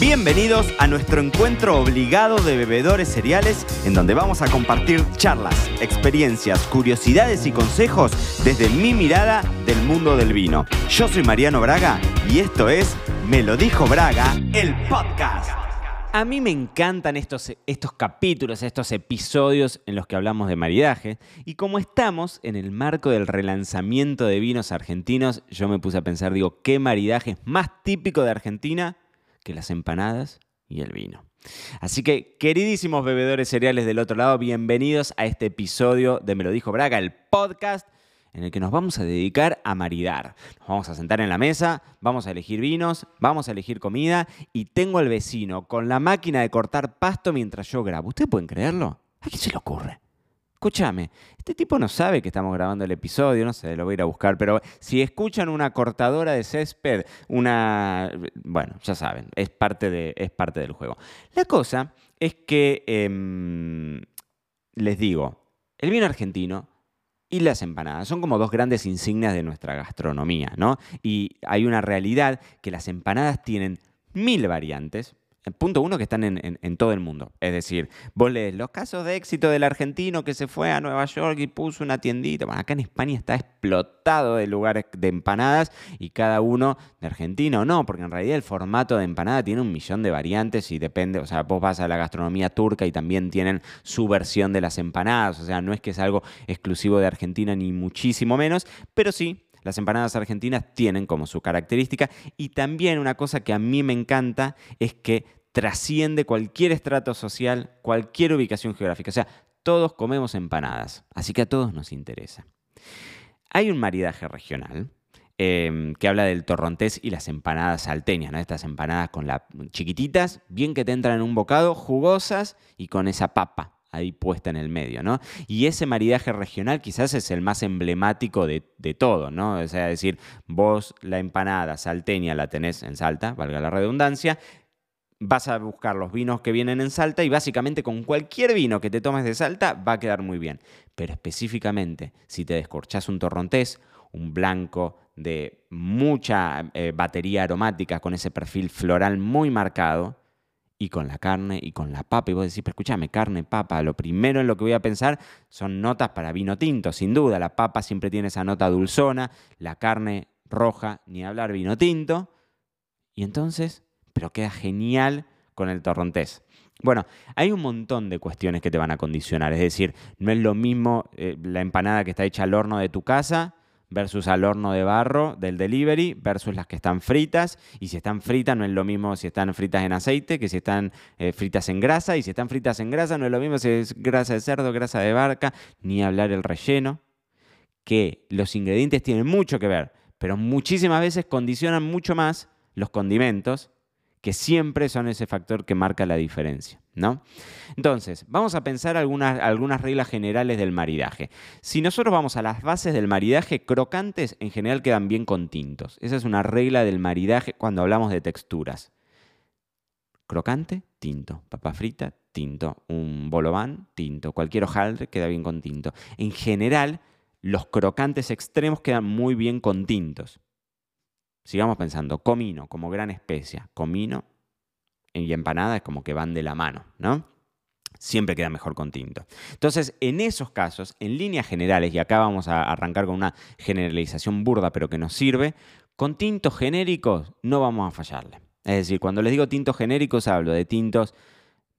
Bienvenidos a nuestro encuentro obligado de bebedores cereales, en donde vamos a compartir charlas, experiencias, curiosidades y consejos desde mi mirada del mundo del vino. Yo soy Mariano Braga y esto es Me lo dijo Braga, el podcast. A mí me encantan estos, estos capítulos, estos episodios en los que hablamos de maridaje. Y como estamos en el marco del relanzamiento de vinos argentinos, yo me puse a pensar, digo, ¿qué maridaje es más típico de Argentina que las empanadas y el vino? Así que, queridísimos bebedores cereales del otro lado, bienvenidos a este episodio de Me lo dijo Braga, el podcast en el que nos vamos a dedicar a maridar. Nos vamos a sentar en la mesa, vamos a elegir vinos, vamos a elegir comida y tengo al vecino con la máquina de cortar pasto mientras yo grabo. ¿Ustedes pueden creerlo? ¿A quién se le ocurre? Escúchame, este tipo no sabe que estamos grabando el episodio, no sé, lo voy a ir a buscar, pero si escuchan una cortadora de césped, una... Bueno, ya saben, es parte, de, es parte del juego. La cosa es que, em, les digo, el vino argentino y las empanadas. Son como dos grandes insignias de nuestra gastronomía, ¿no? Y hay una realidad que las empanadas tienen mil variantes. Punto uno, que están en, todo el mundo. Es decir, vos lees los casos de éxito del argentino que se fue a Nueva York y puso una tiendita. Bueno, acá en España está explotado de lugares de empanadas y cada uno de Argentina o no, porque en realidad el formato de empanada tiene un millón de variantes y depende. O sea, vos vas a la gastronomía turca y también tienen su versión de las empanadas. O sea, no es que es algo exclusivo de Argentina ni muchísimo menos, pero sí las empanadas argentinas tienen como su característica y también una cosa que a mí me encanta es que trasciende cualquier estrato social, cualquier ubicación geográfica. O sea, todos comemos empanadas, así que a todos nos interesa. Hay un maridaje regional em, que habla del torrontés y las empanadas salteñas, ¿no? estas empanadas con las chiquititas, bien que te entran en un bocado, jugosas y con esa papa ahí puesta en el medio, ¿no? Y ese maridaje regional quizás es el más emblemático de, todo, ¿no? O sea, decir, vos la empanada salteña la tenés en Salta, valga la redundancia, vas a buscar los vinos que vienen en Salta y básicamente con cualquier vino que te tomes de Salta va a quedar muy bien. Pero específicamente, si te descorchas un torrontés, un blanco de mucha eh, batería aromática con ese perfil floral muy marcado, y con la carne y con la papa. Y vos decís, pero escúchame, carne, papa, lo primero en lo que voy a pensar son notas para vino tinto, sin duda. La papa siempre tiene esa nota dulzona, la carne roja, ni hablar vino tinto. Y entonces, pero queda genial con el torrontés. Bueno, hay un montón de cuestiones que te van a condicionar. Es decir, no es lo mismo eh, la empanada que está hecha al horno de tu casa versus al horno de barro del delivery versus las que están fritas. Y si están fritas no es lo mismo si están fritas en aceite que si están eh, fritas en grasa. Y si están fritas en grasa no es lo mismo si es grasa de cerdo, grasa de barca, ni hablar el relleno. Que los ingredientes tienen mucho que ver, pero muchísimas veces condicionan mucho más los condimentos que siempre son ese factor que marca la diferencia. ¿no? Entonces, vamos a pensar algunas, algunas reglas generales del maridaje. Si nosotros vamos a las bases del maridaje, crocantes en general quedan bien con tintos. Esa es una regla del maridaje cuando hablamos de texturas. Crocante, tinto. Papa frita, tinto. Un bolobán, tinto. Cualquier hojaldre queda bien con tinto. En general, los crocantes extremos quedan muy bien con tintos. Sigamos pensando, comino como gran especia, comino y empanada es como que van de la mano, ¿no? Siempre queda mejor con tinto. Entonces, en esos casos, en líneas generales, y acá vamos a arrancar con una generalización burda, pero que nos sirve, con tintos genéricos no vamos a fallarle. Es decir, cuando les digo tintos genéricos, hablo de tintos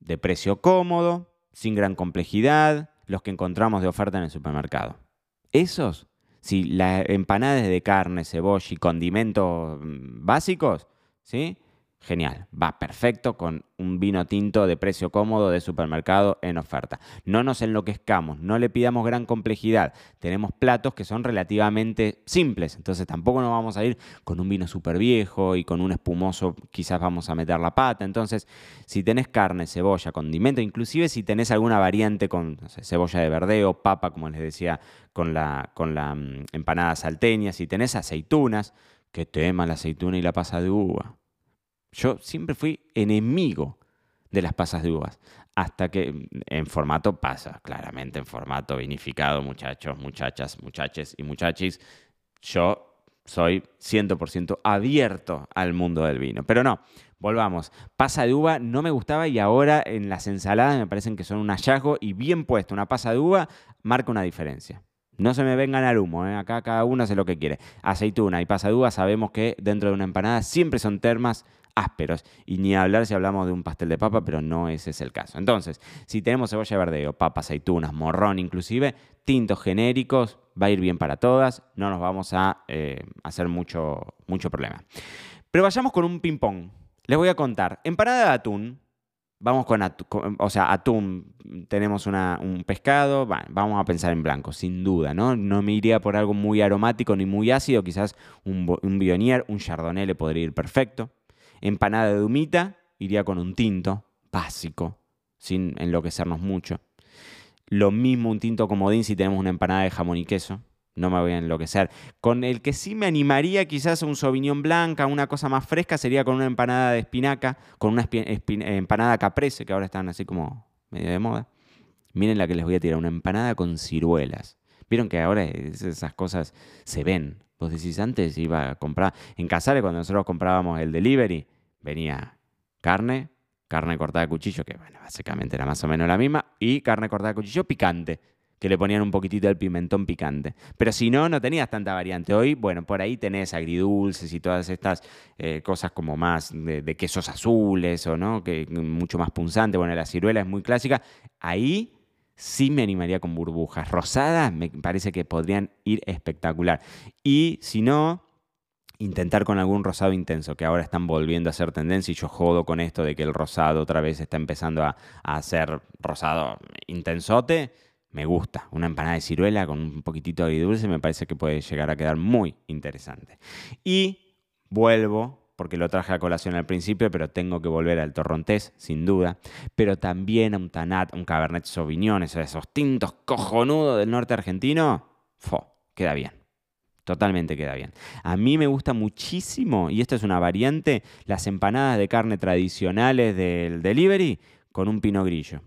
de precio cómodo, sin gran complejidad, los que encontramos de oferta en el supermercado. Esos si la empanada es de carne, cebolla y condimentos mm, básicos, ¿sí? Genial, va perfecto con un vino tinto de precio cómodo de supermercado en oferta. No nos enloquezcamos, no le pidamos gran complejidad. Tenemos platos que son relativamente simples, entonces tampoco nos vamos a ir con un vino súper viejo y con un espumoso quizás vamos a meter la pata. Entonces, si tenés carne, cebolla, condimento, inclusive si tenés alguna variante con cebolla de verdeo, papa, como les decía, con la, mm, empanada salteña, si tenés aceitunas, que tema la aceituna y la pasa de uva yo siempre fui enemigo de las pasas de uvas. Hasta que en formato pasa, claramente en formato vinificado, muchachos, muchachas, muchaches y muchachis. Yo soy 100% abierto al mundo del vino. Pero no, volvamos. Pasa de uva no me gustaba y ahora en las ensaladas me parecen que son un hallazgo y bien puesto. Una pasa de uva marca una diferencia. No se me vengan al humo, ¿eh? acá cada uno hace lo que quiere. Aceituna y pasa de uva sabemos que dentro de una empanada siempre son termas ásperos. Y ni hablar si hablamos de un pastel de papa, pero no ese es el caso. Entonces, si tenemos cebolla verdeo, papa, aceitunas, morrón inclusive, tintos genéricos, va a ir bien para todas, no nos vamos a eh, hacer mucho, mucho problema. Pero vayamos con un ping-pong. Les voy a contar. Empanada de atún, Vamos con, atún, o sea, atún, tenemos un pescado, vamos a pensar en blanco, sin duda, ¿no? No me iría por algo muy aromático ni muy ácido, quizás un, un bionier, un chardonnay le podría ir perfecto. Empanada de humita, iría con un tinto, básico, sin enloquecernos mucho. Lo mismo un tinto comodín si tenemos una empanada de jamón y queso no me voy a enloquecer. Con el que sí me animaría quizás a un Sauvignon Blanca, una cosa más fresca, sería con una empanada de espinaca, con una empanada caprese, que ahora están así como medio de moda. Miren la que les voy a tirar, una empanada con ciruelas. Vieron que ahora esas cosas se ven. Vos decís, antes iba a comprar, en Casares cuando nosotros comprábamos el delivery, venía carne, carne cortada de cuchillo, que bueno, básicamente era más o menos la misma, y carne cortada de cuchillo picante que le ponían un poquitito del pimentón picante. Pero si no, no tenías tanta variante. Hoy, bueno, por ahí tenés agridulces y todas estas eh, cosas como más de, quesos azules o no, que mucho más punzante. Bueno, la ciruela es muy clásica. Ahí sí me animaría con burbujas. Rosadas me parece que podrían ir espectacular. Y si no, intentar con algún rosado intenso, que ahora están volviendo a ser tendencia y yo jodo con esto de que el rosado otra vez está empezando a, ser rosado intensote me gusta. Una empanada de ciruela con un poquitito de dulce me parece que puede llegar a quedar muy interesante. Y vuelvo, porque lo traje a colación al principio, pero tengo que volver al torrontés, sin duda, pero también a un tanat, un cabernet sauvignon, esos, tintos cojonudos del norte argentino, fo, queda bien. Totalmente queda bien. A mí me gusta muchísimo, y esto es una variante, las empanadas de carne tradicionales del delivery con un pino grillo.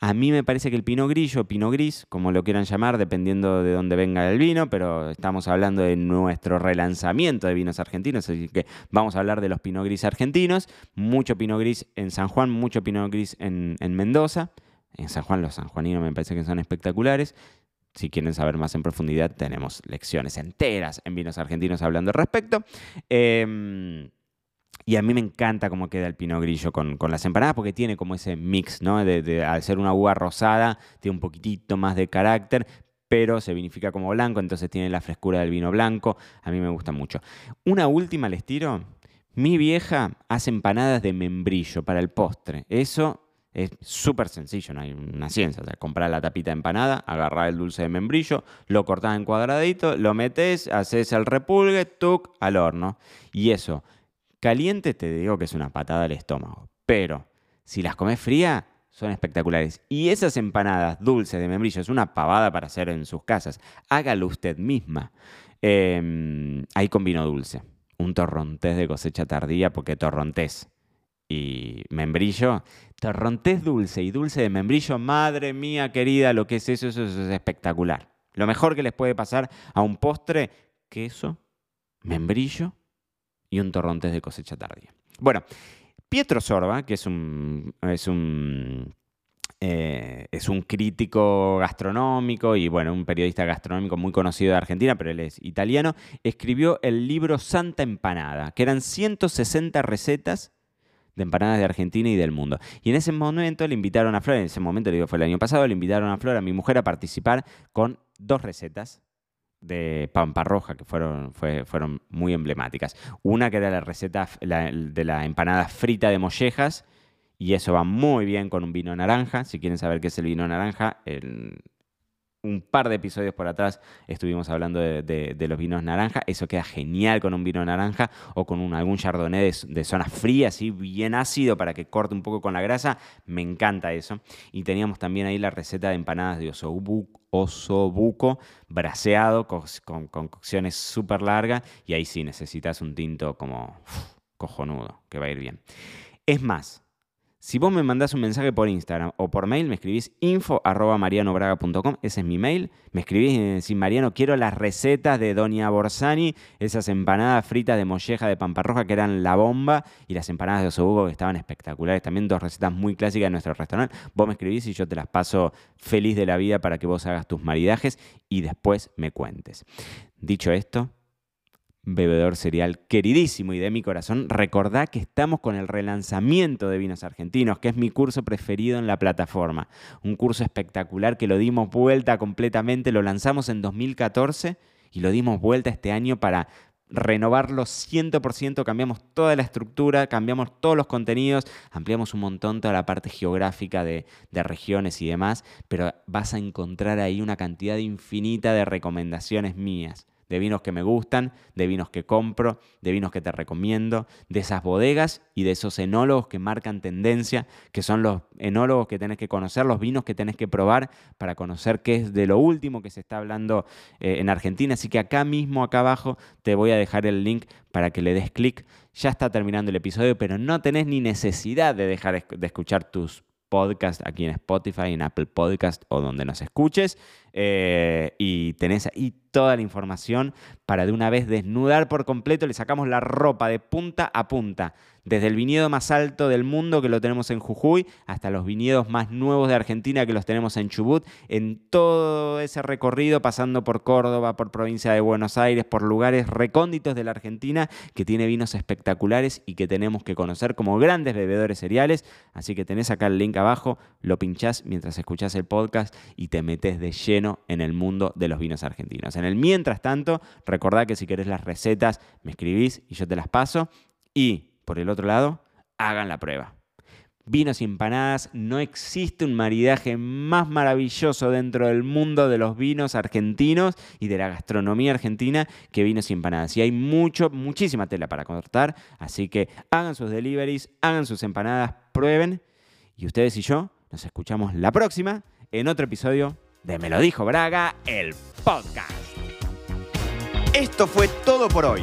A mí me parece que el pino grillo, pino gris, como lo quieran llamar, dependiendo de dónde venga el vino, pero estamos hablando de nuestro relanzamiento de vinos argentinos, así que vamos a hablar de los pino gris argentinos. Mucho pino gris en San Juan, mucho pino gris en, Mendoza. En San Juan los sanjuaninos me parece que son espectaculares. Si quieren saber más en profundidad, tenemos lecciones enteras en vinos argentinos hablando al respecto. Eh, y a mí me encanta cómo queda el pino grillo con, las empanadas porque tiene como ese mix, ¿no? De, al ser una uva rosada, tiene un poquitito más de carácter, pero se vinifica como blanco, entonces tiene la frescura del vino blanco. A mí me gusta mucho. Una última les tiro. Mi vieja hace empanadas de membrillo para el postre. Eso es súper sencillo, no hay una ciencia. O sea, comprar la tapita de empanada, agarrar el dulce de membrillo, lo cortás en cuadradito, lo metes, haces el repulgue, tuc, al horno. Y eso Caliente te digo que es una patada al estómago, pero si las comes fría, son espectaculares. Y esas empanadas dulces de membrillo es una pavada para hacer en sus casas. Hágalo usted misma. Eh, ahí con vino dulce. Un torrontés de cosecha tardía, porque torrontés y membrillo. Torrontés dulce y dulce de membrillo, madre mía querida, lo que es eso, eso es espectacular. Lo mejor que les puede pasar a un postre, queso, membrillo y un torrontés de cosecha tardía. Bueno, Pietro Sorba, que es un, es un eh, es un crítico gastronómico y bueno, un periodista gastronómico muy conocido de Argentina, pero él es italiano, escribió el libro Santa Empanada, que eran 160 recetas de empanadas de Argentina y del mundo. Y en ese momento le invitaron a Flor, en ese momento, le digo, fue el año pasado, le invitaron a Flor, a mi mujer, a participar con dos recetas de Pampa Roja que fueron, fueron muy emblemáticas. Una que era la receta de la empanada frita de mollejas, y eso va muy bien con un vino naranja. Si quieren saber qué es el vino naranja, un par de episodios por atrás estuvimos hablando de, los vinos naranja. Eso queda genial con un vino naranja o con un, algún chardonnay de, de, zona fría, así bien ácido para que corte un poco con la grasa. Me encanta eso. Y teníamos también ahí la receta de empanadas de osobuco, braseado con, cocciones súper largas. Y ahí sí necesitas un tinto como cojonudo, que va a ir bien. Es más, Si vos me mandás un mensaje por Instagram o por mail, me escribís info ese es mi mail. Me escribís y me decís, Mariano, quiero las recetas de Doña Borsani, esas empanadas fritas de molleja de pamparroja que eran la bomba y las empanadas de osobuco que estaban espectaculares. También dos recetas muy clásicas de nuestro restaurante. Vos me escribís y yo te las paso feliz de la vida para que vos hagas tus maridajes y después me cuentes. Dicho esto, bebedor cereal queridísimo y de mi corazón, recordá que estamos con el relanzamiento de vinos argentinos, que es mi curso preferido en la plataforma. Un curso espectacular que lo dimos vuelta completamente, lo lanzamos en 2014 y lo dimos vuelta este año para renovarlo 100%, cambiamos toda la estructura, cambiamos todos los contenidos, ampliamos un montón toda la parte geográfica de, regiones y demás, pero vas a encontrar ahí una cantidad infinita de recomendaciones mías de vinos que me gustan, de vinos que compro, de vinos que te recomiendo, de esas bodegas y de esos enólogos que marcan tendencia, que son los enólogos que tenés que conocer, los vinos que tenés que probar para conocer qué es de lo último que se está hablando eh, en Argentina. Así que acá mismo, acá abajo, te voy a dejar el link para que le des clic. Ya está terminando el episodio, pero no tenés ni necesidad de dejar de escuchar tus podcast aquí en Spotify, en Apple Podcast o donde nos escuches. Eh, y tenés ahí toda la información para de una vez desnudar por completo. Le sacamos la ropa de punta a punta, desde el viñedo más alto del mundo que lo tenemos en Jujuy hasta los viñedos más nuevos de Argentina que los tenemos en Chubut, en todo ese recorrido pasando por Córdoba, por provincia de Buenos Aires, por lugares recónditos de la Argentina que tiene vinos espectaculares y que tenemos que conocer como grandes bebedores cereales. Así que tenés acá el link abajo, lo pinchás mientras escuchás el podcast y te metes de lleno en el mundo de los vinos argentinos. En el mientras tanto, recordá que si querés las recetas, me escribís y yo te las paso. Y, por el otro lado, hagan la prueba. Vinos y empanadas, no existe un maridaje más maravilloso dentro del mundo de los vinos argentinos y de la gastronomía argentina que vinos y empanadas. Y hay mucho, muchísima tela para cortar, así que hagan sus deliveries, hagan sus empanadas, prueben. Y ustedes y yo nos escuchamos la próxima en otro episodio de Me lo dijo Braga, el podcast. Esto fue todo por hoy.